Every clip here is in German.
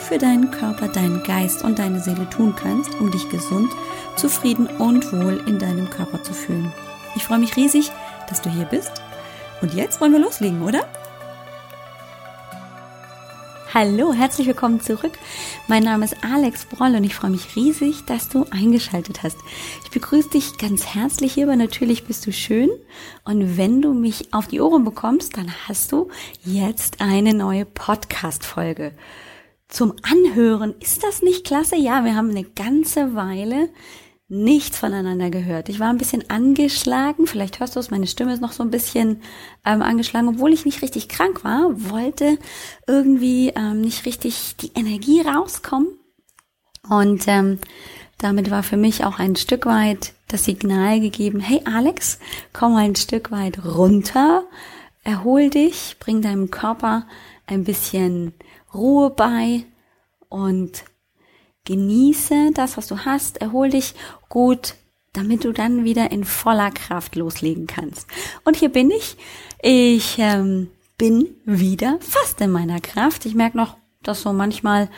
für deinen Körper, deinen Geist und deine Seele tun kannst, um dich gesund, zufrieden und wohl in deinem Körper zu fühlen. Ich freue mich riesig, dass du hier bist. Und jetzt wollen wir loslegen, oder? Hallo, herzlich willkommen zurück. Mein Name ist Alex Broll und ich freue mich riesig, dass du eingeschaltet hast. Ich begrüße dich ganz herzlich hier, aber natürlich bist du schön. Und wenn du mich auf die Ohren bekommst, dann hast du jetzt eine neue Podcast-Folge zum Anhören. Ist das nicht klasse? Ja, wir haben eine ganze Weile nichts voneinander gehört. Ich war ein bisschen angeschlagen, vielleicht hörst du es, meine Stimme ist noch so ein bisschen ähm, angeschlagen, obwohl ich nicht richtig krank war, wollte irgendwie ähm, nicht richtig die Energie rauskommen. Und ähm, damit war für mich auch ein Stück weit das Signal gegeben, hey Alex, komm mal ein Stück weit runter, erhol dich, bring deinem Körper ein bisschen Ruhe bei und genieße das, was du hast, erhol dich gut, damit du dann wieder in voller Kraft loslegen kannst. Und hier bin ich. Ich ähm, bin wieder fast in meiner Kraft. Ich merke noch, dass so manchmal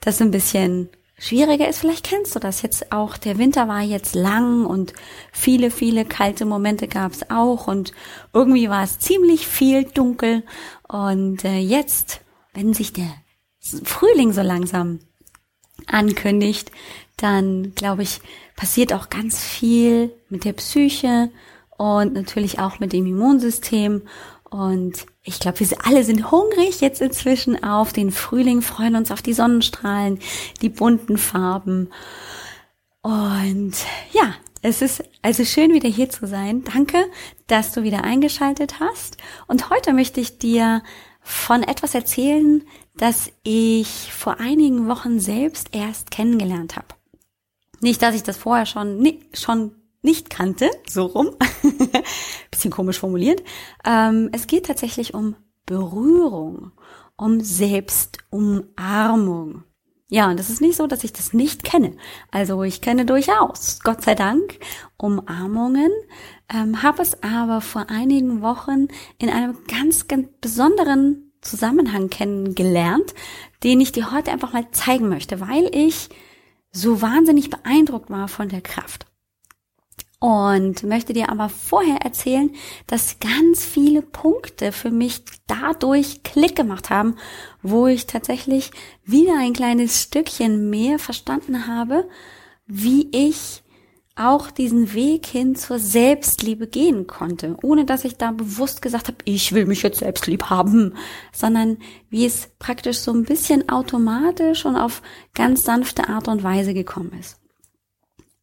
das ein bisschen schwieriger ist. Vielleicht kennst du das jetzt auch. Der Winter war jetzt lang und viele, viele kalte Momente gab es auch und irgendwie war es ziemlich viel dunkel. Und äh, jetzt, wenn sich der Frühling so langsam ankündigt, dann glaube ich, passiert auch ganz viel mit der Psyche und natürlich auch mit dem Immunsystem. Und ich glaube, wir alle sind hungrig jetzt inzwischen auf den Frühling, freuen uns auf die Sonnenstrahlen, die bunten Farben. Und ja, es ist also schön, wieder hier zu sein. Danke, dass du wieder eingeschaltet hast. Und heute möchte ich dir von etwas erzählen, das ich vor einigen Wochen selbst erst kennengelernt habe. Nicht, dass ich das vorher schon, schon nicht kannte, so rum. Bisschen komisch formuliert. Ähm, es geht tatsächlich um Berührung, um Selbstumarmung. Ja, und das ist nicht so, dass ich das nicht kenne. Also ich kenne durchaus, Gott sei Dank, Umarmungen, ähm, habe es aber vor einigen Wochen in einem ganz, ganz besonderen Zusammenhang kennengelernt, den ich dir heute einfach mal zeigen möchte, weil ich so wahnsinnig beeindruckt war von der Kraft. Und möchte dir aber vorher erzählen, dass ganz viele Punkte für mich dadurch Klick gemacht haben, wo ich tatsächlich wieder ein kleines Stückchen mehr verstanden habe, wie ich auch diesen Weg hin zur Selbstliebe gehen konnte, ohne dass ich da bewusst gesagt habe, ich will mich jetzt selbst lieb haben, sondern wie es praktisch so ein bisschen automatisch und auf ganz sanfte Art und Weise gekommen ist.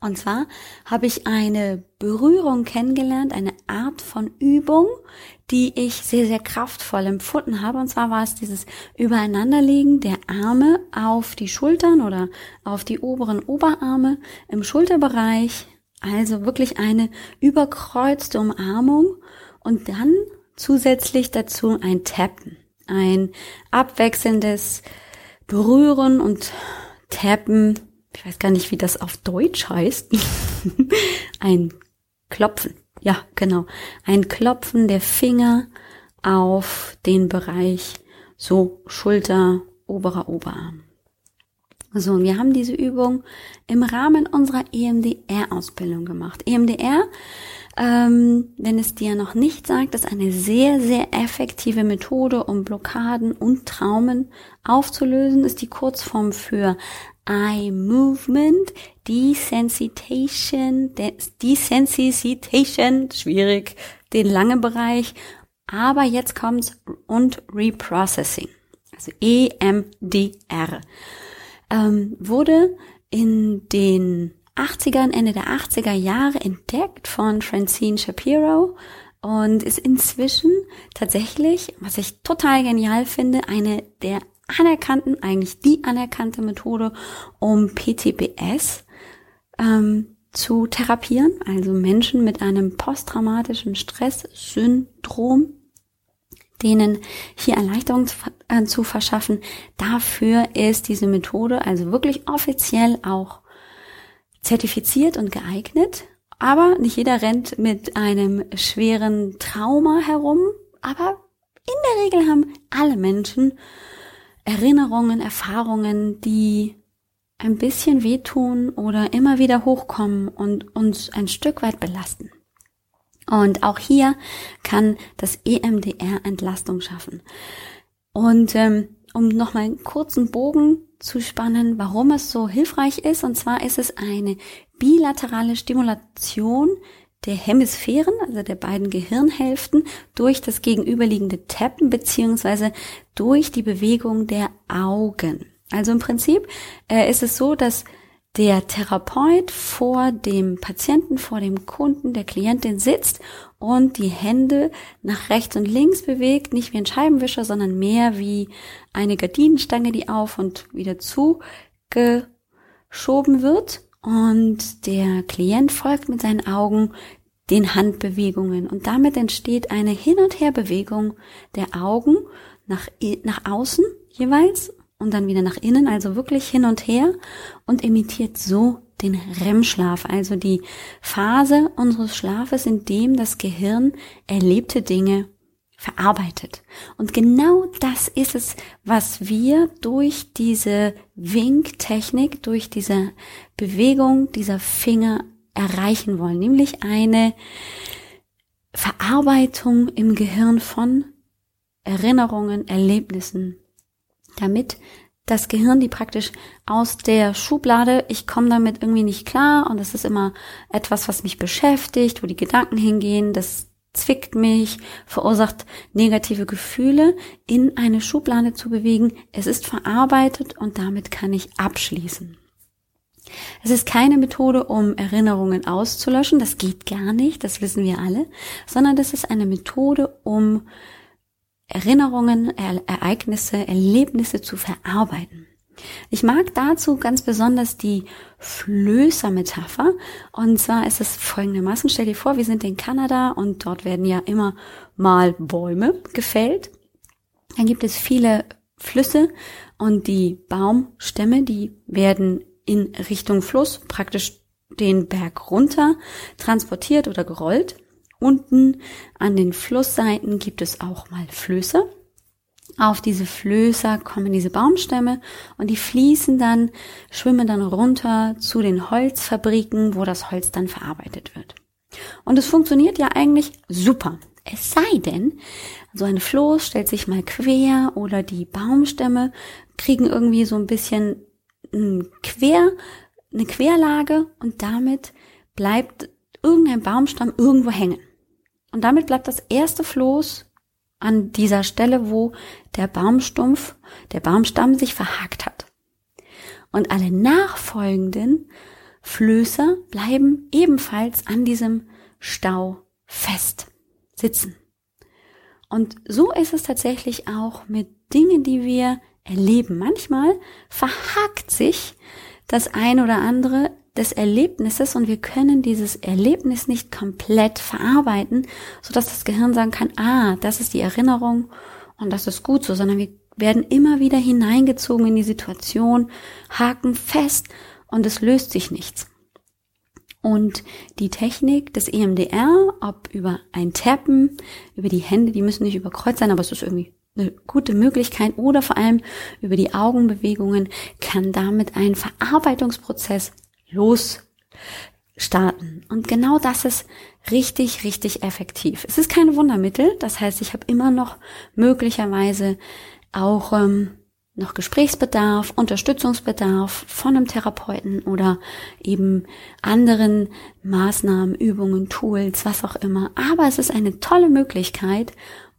Und zwar habe ich eine Berührung kennengelernt, eine Art von Übung, die ich sehr, sehr kraftvoll empfunden habe. Und zwar war es dieses Übereinanderlegen der Arme auf die Schultern oder auf die oberen Oberarme im Schulterbereich. Also wirklich eine überkreuzte Umarmung und dann zusätzlich dazu ein Tappen, ein abwechselndes Berühren und Tappen ich weiß gar nicht, wie das auf Deutsch heißt, ein Klopfen. Ja, genau. Ein Klopfen der Finger auf den Bereich so Schulter, oberer Oberarm. So, und wir haben diese Übung im Rahmen unserer EMDR-Ausbildung gemacht. EMDR, ähm, wenn es dir noch nicht sagt, ist eine sehr, sehr effektive Methode, um Blockaden und Traumen aufzulösen, ist die Kurzform für Eye Movement, Desensitization, Desensitization, schwierig, den langen Bereich, aber jetzt kommt's und Reprocessing, also EMDR, ähm, wurde in den 80ern, Ende der 80er Jahre entdeckt von Francine Shapiro und ist inzwischen tatsächlich, was ich total genial finde, eine der anerkannten, eigentlich die anerkannte Methode, um PTBS ähm, zu therapieren, also Menschen mit einem posttraumatischen Stresssyndrom, denen hier Erleichterung zu, äh, zu verschaffen. Dafür ist diese Methode also wirklich offiziell auch zertifiziert und geeignet. Aber nicht jeder rennt mit einem schweren Trauma herum. Aber in der Regel haben alle Menschen Erinnerungen, Erfahrungen, die ein bisschen wehtun oder immer wieder hochkommen und uns ein Stück weit belasten. Und auch hier kann das EMDR Entlastung schaffen. Und ähm, um nochmal einen kurzen Bogen zu spannen, warum es so hilfreich ist, und zwar ist es eine bilaterale Stimulation der Hemisphären, also der beiden Gehirnhälften, durch das gegenüberliegende Tappen beziehungsweise durch die Bewegung der Augen. Also im Prinzip äh, ist es so, dass der Therapeut vor dem Patienten, vor dem Kunden, der Klientin sitzt und die Hände nach rechts und links bewegt, nicht wie ein Scheibenwischer, sondern mehr wie eine Gardinenstange, die auf und wieder zugeschoben wird. Und der Klient folgt mit seinen Augen den Handbewegungen. Und damit entsteht eine Hin- und Herbewegung der Augen nach, nach außen jeweils und dann wieder nach innen, also wirklich hin und her und imitiert so den REM-Schlaf, also die Phase unseres Schlafes, in dem das Gehirn erlebte Dinge verarbeitet. Und genau das ist es, was wir durch diese Winktechnik, durch diese Bewegung dieser Finger erreichen wollen, nämlich eine Verarbeitung im Gehirn von Erinnerungen, Erlebnissen, damit das Gehirn, die praktisch aus der Schublade, ich komme damit irgendwie nicht klar und das ist immer etwas, was mich beschäftigt, wo die Gedanken hingehen, das zwickt mich, verursacht negative Gefühle, in eine Schublade zu bewegen. Es ist verarbeitet und damit kann ich abschließen. Es ist keine Methode, um Erinnerungen auszulöschen, das geht gar nicht, das wissen wir alle, sondern das ist eine Methode, um Erinnerungen, Ereignisse, Erlebnisse zu verarbeiten. Ich mag dazu ganz besonders die Flößer-Metapher. Und zwar ist es folgendermaßen, stell dir vor, wir sind in Kanada und dort werden ja immer mal Bäume gefällt. Dann gibt es viele Flüsse und die Baumstämme, die werden in Richtung Fluss praktisch den Berg runter transportiert oder gerollt. Unten an den Flussseiten gibt es auch mal Flöße. Auf diese Flößer kommen diese Baumstämme und die fließen dann, schwimmen dann runter zu den Holzfabriken, wo das Holz dann verarbeitet wird. Und es funktioniert ja eigentlich super. Es sei denn, so ein Floß stellt sich mal quer oder die Baumstämme kriegen irgendwie so ein bisschen quer, eine Querlage und damit bleibt irgendein Baumstamm irgendwo hängen. Und damit bleibt das erste Floß an dieser Stelle, wo der Baumstumpf, der Baumstamm sich verhakt hat. Und alle nachfolgenden Flößer bleiben ebenfalls an diesem Stau fest sitzen. Und so ist es tatsächlich auch mit Dingen, die wir erleben. Manchmal verhakt sich das ein oder andere des Erlebnisses und wir können dieses Erlebnis nicht komplett verarbeiten, so dass das Gehirn sagen kann, ah, das ist die Erinnerung und das ist gut so, sondern wir werden immer wieder hineingezogen in die Situation, haken fest und es löst sich nichts. Und die Technik des EMDR, ob über ein Tappen, über die Hände, die müssen nicht überkreuzt sein, aber es ist irgendwie eine gute Möglichkeit oder vor allem über die Augenbewegungen kann damit ein Verarbeitungsprozess losstarten. Und genau das ist richtig, richtig effektiv. Es ist kein Wundermittel, das heißt, ich habe immer noch möglicherweise auch ähm, noch Gesprächsbedarf, Unterstützungsbedarf von einem Therapeuten oder eben anderen Maßnahmen, Übungen, Tools, was auch immer. Aber es ist eine tolle Möglichkeit,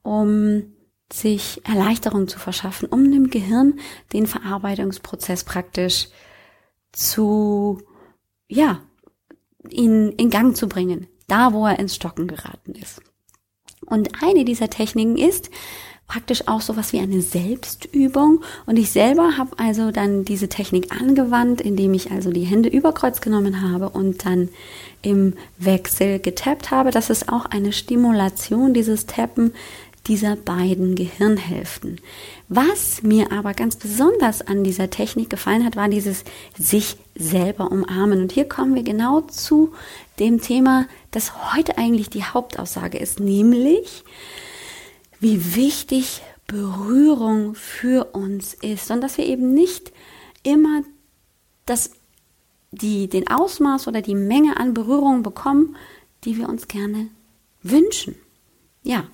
um sich Erleichterung zu verschaffen, um dem Gehirn den Verarbeitungsprozess praktisch zu ja, ihn in Gang zu bringen, da wo er ins Stocken geraten ist. Und eine dieser Techniken ist, praktisch auch sowas wie eine Selbstübung. Und ich selber habe also dann diese Technik angewandt, indem ich also die Hände über Kreuz genommen habe und dann im Wechsel getappt habe. Das ist auch eine Stimulation, dieses Tappen dieser beiden Gehirnhälften. Was mir aber ganz besonders an dieser Technik gefallen hat, war dieses sich selber umarmen. Und hier kommen wir genau zu dem Thema, das heute eigentlich die Hauptaussage ist, nämlich wie wichtig Berührung für uns ist und dass wir eben nicht immer das, die, den Ausmaß oder die Menge an Berührung bekommen, die wir uns gerne wünschen. Ja,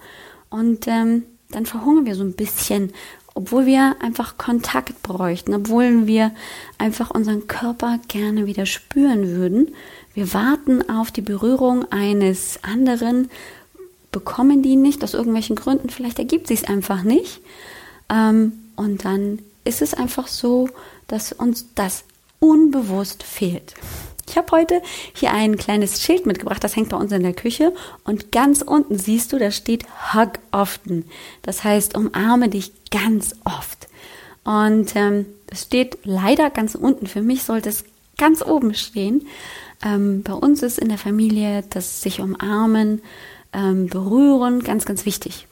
und ähm, dann verhungern wir so ein bisschen, obwohl wir einfach Kontakt bräuchten, obwohl wir einfach unseren Körper gerne wieder spüren würden. Wir warten auf die Berührung eines anderen, bekommen die nicht aus irgendwelchen Gründen, vielleicht ergibt sich es einfach nicht. Ähm, und dann ist es einfach so, dass uns das unbewusst fehlt. Ich habe heute hier ein kleines Schild mitgebracht, das hängt bei uns in der Küche und ganz unten siehst du, da steht Hug often. Das heißt, umarme dich ganz oft. Und ähm, es steht leider ganz unten. Für mich sollte es ganz oben stehen. Ähm, bei uns ist in der Familie das sich umarmen ähm, berühren, ganz, ganz wichtig.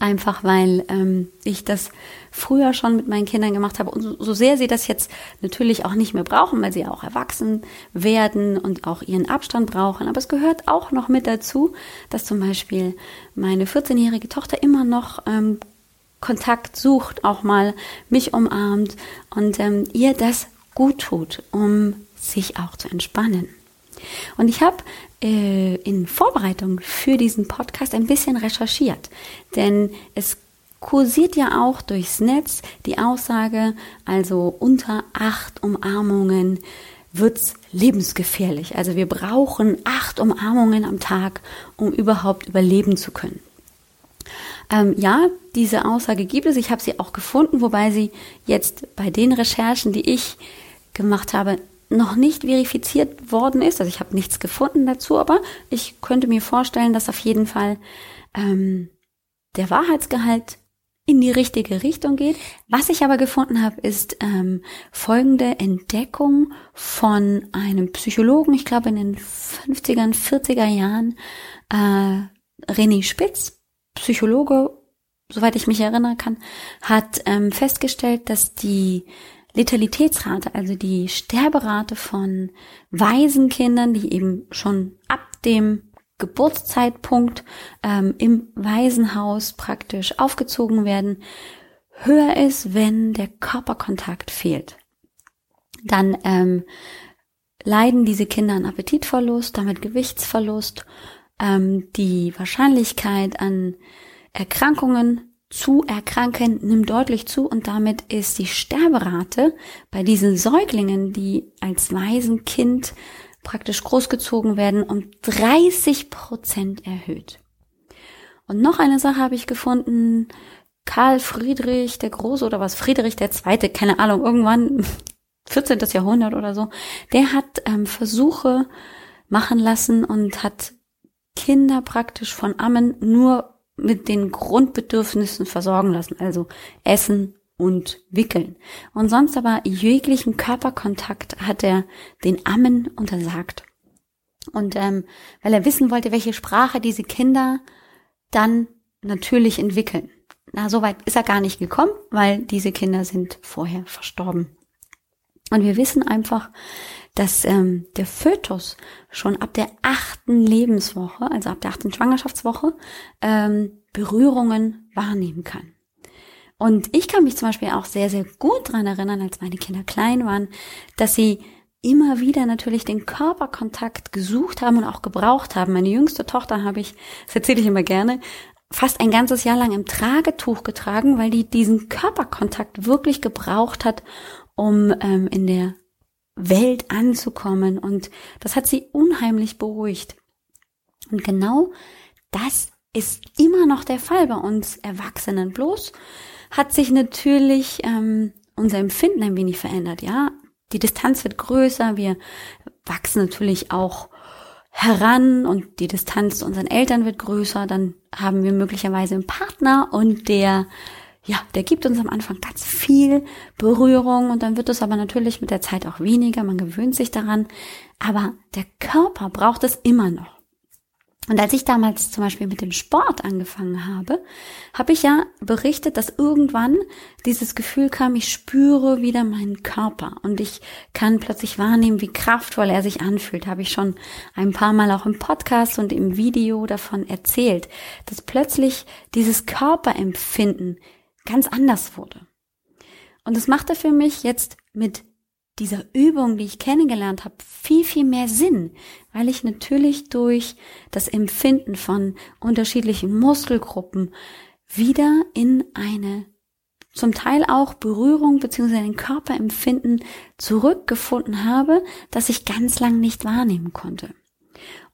Einfach weil ähm, ich das früher schon mit meinen Kindern gemacht habe und so, so sehr sie das jetzt natürlich auch nicht mehr brauchen, weil sie auch erwachsen werden und auch ihren Abstand brauchen. Aber es gehört auch noch mit dazu, dass zum Beispiel meine 14-jährige Tochter immer noch ähm, Kontakt sucht, auch mal mich umarmt und ähm, ihr das gut tut, um sich auch zu entspannen. Und ich habe äh, in Vorbereitung für diesen Podcast ein bisschen recherchiert, denn es kursiert ja auch durchs Netz die Aussage, also unter acht Umarmungen wird's lebensgefährlich. Also wir brauchen acht Umarmungen am Tag, um überhaupt überleben zu können. Ähm, ja, diese Aussage gibt es. Ich habe sie auch gefunden, wobei sie jetzt bei den Recherchen, die ich gemacht habe, noch nicht verifiziert worden ist. Also ich habe nichts gefunden dazu, aber ich könnte mir vorstellen, dass auf jeden Fall ähm, der Wahrheitsgehalt in die richtige Richtung geht. Was ich aber gefunden habe, ist ähm, folgende Entdeckung von einem Psychologen, ich glaube in den 50er, 40er Jahren, äh, René Spitz, Psychologe, soweit ich mich erinnern kann, hat ähm, festgestellt, dass die Letalitätsrate, also die Sterberate von Waisenkindern, die eben schon ab dem Geburtszeitpunkt ähm, im Waisenhaus praktisch aufgezogen werden, höher ist, wenn der Körperkontakt fehlt. Dann ähm, leiden diese Kinder an Appetitverlust, damit Gewichtsverlust, ähm, die Wahrscheinlichkeit an Erkrankungen zu erkranken nimmt deutlich zu und damit ist die Sterberate bei diesen Säuglingen, die als Waisenkind praktisch großgezogen werden, um 30 Prozent erhöht. Und noch eine Sache habe ich gefunden. Karl Friedrich der Große oder was Friedrich der Zweite, keine Ahnung, irgendwann 14. Jahrhundert oder so, der hat ähm, Versuche machen lassen und hat Kinder praktisch von Ammen nur mit den Grundbedürfnissen versorgen lassen, also Essen und Wickeln. Und sonst aber jeglichen Körperkontakt hat er den Ammen untersagt. Und ähm, weil er wissen wollte, welche Sprache diese Kinder dann natürlich entwickeln. Na, so weit ist er gar nicht gekommen, weil diese Kinder sind vorher verstorben. Und wir wissen einfach, dass ähm, der Fötus schon ab der achten Lebenswoche, also ab der achten Schwangerschaftswoche, ähm, Berührungen wahrnehmen kann. Und ich kann mich zum Beispiel auch sehr, sehr gut dran erinnern, als meine Kinder klein waren, dass sie immer wieder natürlich den Körperkontakt gesucht haben und auch gebraucht haben. Meine jüngste Tochter habe ich, das erzähle ich immer gerne, fast ein ganzes Jahr lang im Tragetuch getragen, weil die diesen Körperkontakt wirklich gebraucht hat, um ähm, in der Welt anzukommen. Und das hat sie unheimlich beruhigt. Und genau das ist immer noch der Fall bei uns Erwachsenen. Bloß hat sich natürlich ähm, unser Empfinden ein wenig verändert. Ja, die Distanz wird größer. Wir wachsen natürlich auch heran und die Distanz zu unseren Eltern wird größer, dann haben wir möglicherweise einen Partner und der ja, der gibt uns am Anfang ganz viel Berührung und dann wird es aber natürlich mit der Zeit auch weniger, man gewöhnt sich daran, aber der Körper braucht es immer noch. Und als ich damals zum Beispiel mit dem Sport angefangen habe, habe ich ja berichtet, dass irgendwann dieses Gefühl kam, ich spüre wieder meinen Körper und ich kann plötzlich wahrnehmen, wie kraftvoll er sich anfühlt. Habe ich schon ein paar Mal auch im Podcast und im Video davon erzählt, dass plötzlich dieses Körperempfinden ganz anders wurde. Und es machte für mich jetzt mit dieser Übung, die ich kennengelernt habe, viel, viel mehr Sinn, weil ich natürlich durch das Empfinden von unterschiedlichen Muskelgruppen wieder in eine zum Teil auch Berührung bzw. ein Körperempfinden zurückgefunden habe, das ich ganz lang nicht wahrnehmen konnte.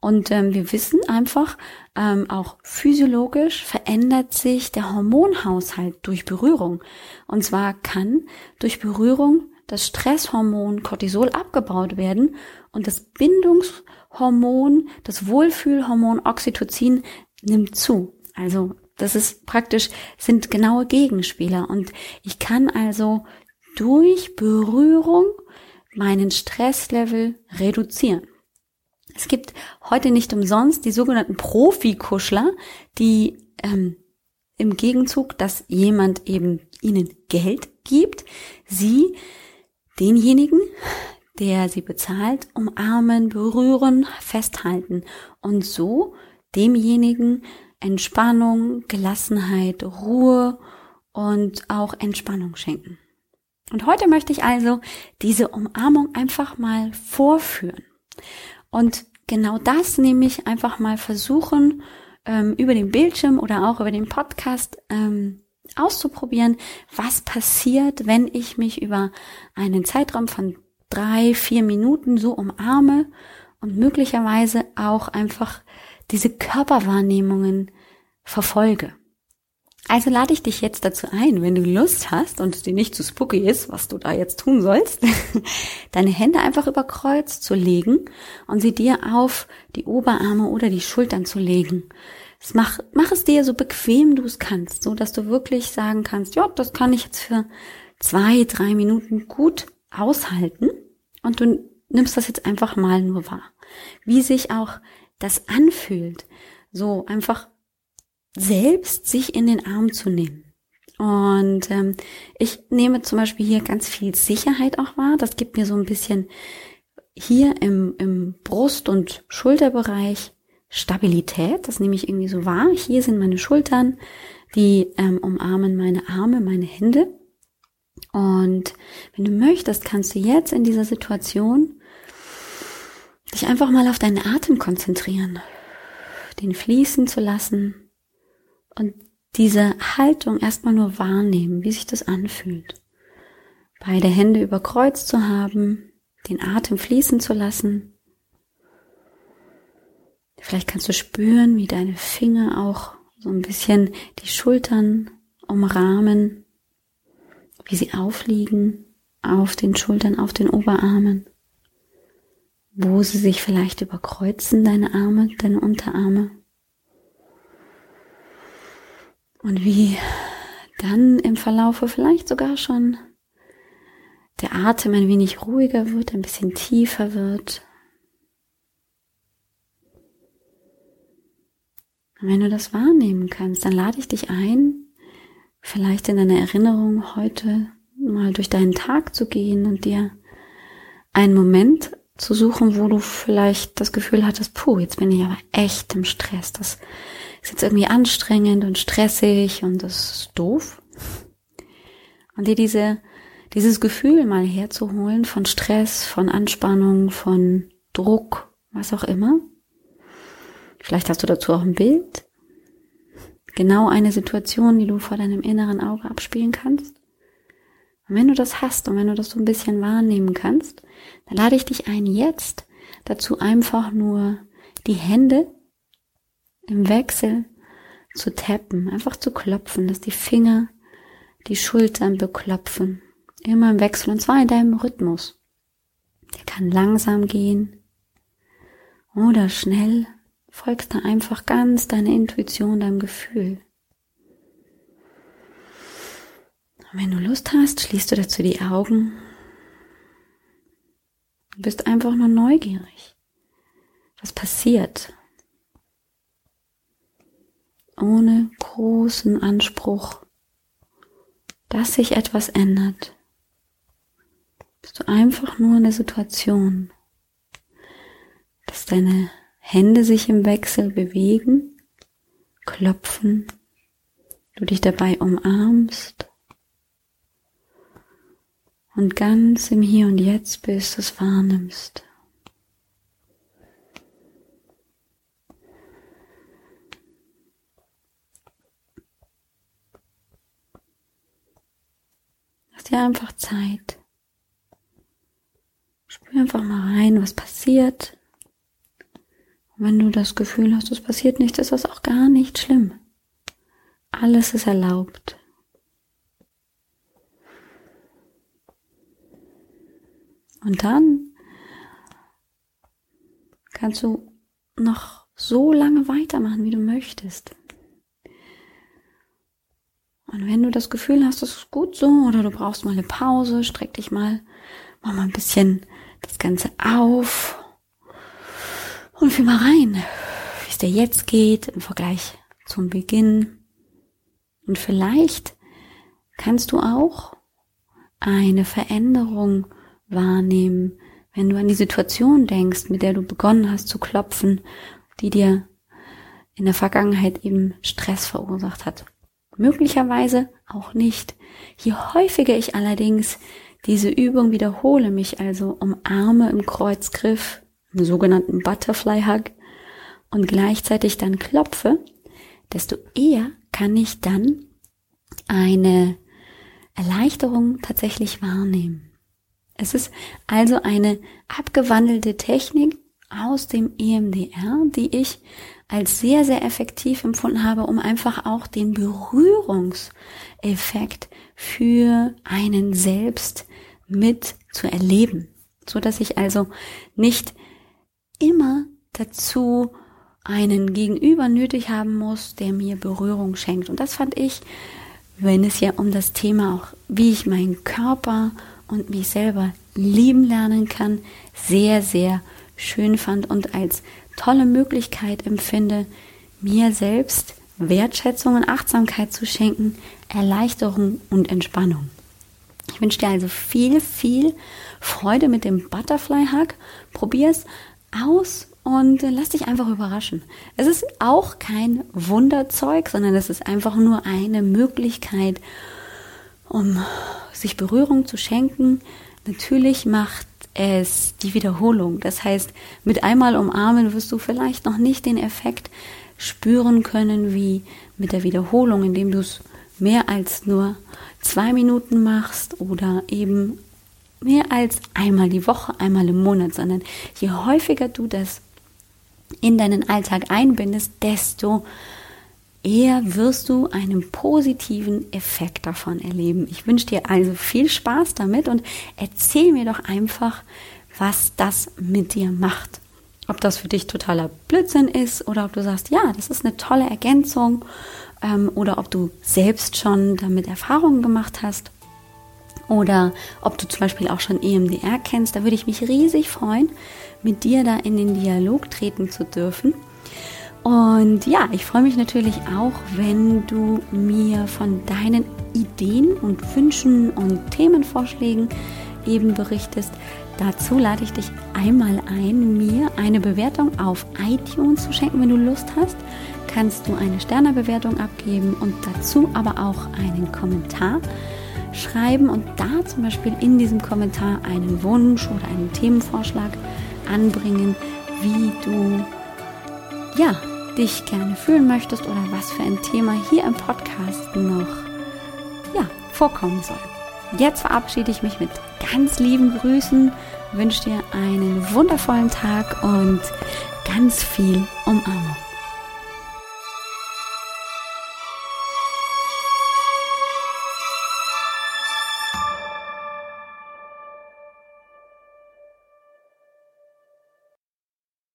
Und ähm, wir wissen einfach, ähm, auch physiologisch verändert sich der Hormonhaushalt durch Berührung. Und zwar kann durch Berührung das Stresshormon Cortisol abgebaut werden und das Bindungshormon, das Wohlfühlhormon Oxytocin nimmt zu. Also das ist praktisch, sind genaue Gegenspieler. Und ich kann also durch Berührung meinen Stresslevel reduzieren. Es gibt heute nicht umsonst die sogenannten Profikuschler, die ähm, im Gegenzug, dass jemand eben ihnen Geld gibt, sie denjenigen, der sie bezahlt, umarmen, berühren, festhalten und so demjenigen Entspannung, Gelassenheit, Ruhe und auch Entspannung schenken. Und heute möchte ich also diese Umarmung einfach mal vorführen. Und genau das nämlich einfach mal versuchen, ähm, über den Bildschirm oder auch über den Podcast ähm, auszuprobieren, was passiert, wenn ich mich über einen Zeitraum von drei, vier Minuten so umarme und möglicherweise auch einfach diese Körperwahrnehmungen verfolge. Also lade ich dich jetzt dazu ein, wenn du Lust hast und es dir nicht zu spooky ist, was du da jetzt tun sollst, deine Hände einfach über Kreuz zu legen und sie dir auf die Oberarme oder die Schultern zu legen. Mach, mach es dir so bequem du es kannst, so dass du wirklich sagen kannst, ja, das kann ich jetzt für zwei, drei Minuten gut aushalten und du nimmst das jetzt einfach mal nur wahr. Wie sich auch das anfühlt, so einfach selbst sich in den Arm zu nehmen. Und ähm, ich nehme zum Beispiel hier ganz viel Sicherheit auch wahr. Das gibt mir so ein bisschen hier im, im Brust- und Schulterbereich Stabilität. Das nehme ich irgendwie so wahr. Hier sind meine Schultern, die ähm, umarmen meine Arme, meine Hände. Und wenn du möchtest, kannst du jetzt in dieser Situation dich einfach mal auf deinen Atem konzentrieren, den fließen zu lassen und diese Haltung erstmal nur wahrnehmen, wie sich das anfühlt. Beide Hände über Kreuz zu haben, den Atem fließen zu lassen. Vielleicht kannst du spüren, wie deine Finger auch so ein bisschen die Schultern umrahmen, wie sie aufliegen auf den Schultern, auf den Oberarmen, wo sie sich vielleicht überkreuzen, deine Arme, deine Unterarme. Und wie dann im Verlaufe vielleicht sogar schon der Atem ein wenig ruhiger wird, ein bisschen tiefer wird. Und wenn du das wahrnehmen kannst, dann lade ich dich ein, vielleicht in deiner Erinnerung heute mal durch deinen Tag zu gehen und dir einen Moment zu suchen, wo du vielleicht das Gefühl hattest, puh, jetzt bin ich aber echt im Stress. Das ist jetzt irgendwie anstrengend und stressig und das ist doof. Und dir diese, dieses Gefühl mal herzuholen von Stress, von Anspannung, von Druck, was auch immer. Vielleicht hast du dazu auch ein Bild. Genau eine Situation, die du vor deinem inneren Auge abspielen kannst. Und wenn du das hast und wenn du das so ein bisschen wahrnehmen kannst, dann lade ich dich ein, jetzt dazu einfach nur die Hände im Wechsel zu tappen, einfach zu klopfen, dass die Finger die Schultern beklopfen. Immer im Wechsel und zwar in deinem Rhythmus. Der kann langsam gehen Oder schnell folgst du einfach ganz deiner Intuition, deinem Gefühl. Und wenn du Lust hast, schließt du dazu die Augen. Du bist einfach nur neugierig. Was passiert? Ohne großen Anspruch, dass sich etwas ändert. Bist du einfach nur in der Situation, dass deine Hände sich im Wechsel bewegen, klopfen, du dich dabei umarmst und ganz im Hier und Jetzt bist, es wahrnimmst. Lass dir einfach Zeit. Spür einfach mal rein, was passiert. Und wenn du das Gefühl hast, es passiert nichts, ist das auch gar nicht schlimm. Alles ist erlaubt. Und dann kannst du noch so lange weitermachen, wie du möchtest. Wenn du das Gefühl hast, das ist gut so, oder du brauchst mal eine Pause, streck dich mal, mach mal ein bisschen das Ganze auf und fühl mal rein, wie es dir jetzt geht im Vergleich zum Beginn. Und vielleicht kannst du auch eine Veränderung wahrnehmen, wenn du an die Situation denkst, mit der du begonnen hast zu klopfen, die dir in der Vergangenheit eben Stress verursacht hat. Möglicherweise auch nicht. Je häufiger ich allerdings diese Übung wiederhole, mich also umarme im Kreuzgriff, im sogenannten Butterfly Hug und gleichzeitig dann klopfe, desto eher kann ich dann eine Erleichterung tatsächlich wahrnehmen. Es ist also eine abgewandelte Technik aus dem EMDR, die ich als sehr, sehr effektiv empfunden habe, um einfach auch den Berührungseffekt für einen selbst mit zu erleben, so dass ich also nicht immer dazu einen Gegenüber nötig haben muss, der mir Berührung schenkt. Und das fand ich, wenn es ja um das Thema auch, wie ich meinen Körper und mich selber lieben lernen kann, sehr, sehr schön fand und als tolle Möglichkeit empfinde, mir selbst Wertschätzung und Achtsamkeit zu schenken, Erleichterung und Entspannung. Ich wünsche dir also viel, viel Freude mit dem Butterfly Hug. Probier es aus und lass dich einfach überraschen. Es ist auch kein Wunderzeug, sondern es ist einfach nur eine Möglichkeit, um sich Berührung zu schenken. Natürlich macht es die Wiederholung. Das heißt, mit einmal umarmen wirst du vielleicht noch nicht den Effekt spüren können wie mit der Wiederholung, indem du es mehr als nur zwei Minuten machst oder eben mehr als einmal die Woche, einmal im Monat, sondern je häufiger du das in deinen Alltag einbindest, desto eher wirst du einen positiven Effekt davon erleben. Ich wünsche dir also viel Spaß damit und erzähl mir doch einfach, was das mit dir macht. Ob das für dich totaler Blödsinn ist oder ob du sagst, ja, das ist eine tolle Ergänzung ähm, oder ob du selbst schon damit Erfahrungen gemacht hast oder ob du zum Beispiel auch schon EMDR kennst. Da würde ich mich riesig freuen, mit dir da in den Dialog treten zu dürfen. Und ja, ich freue mich natürlich auch, wenn du mir von deinen Ideen und Wünschen und Themenvorschlägen eben berichtest. Dazu lade ich dich einmal ein, mir eine Bewertung auf iTunes zu schenken, wenn du Lust hast. Kannst du eine Sternebewertung abgeben und dazu aber auch einen Kommentar schreiben und da zum Beispiel in diesem Kommentar einen Wunsch oder einen Themenvorschlag anbringen, wie du ja dich gerne fühlen möchtest oder was für ein Thema hier im Podcast noch ja, vorkommen soll. Jetzt verabschiede ich mich mit ganz lieben Grüßen, wünsche dir einen wundervollen Tag und ganz viel Umarmung.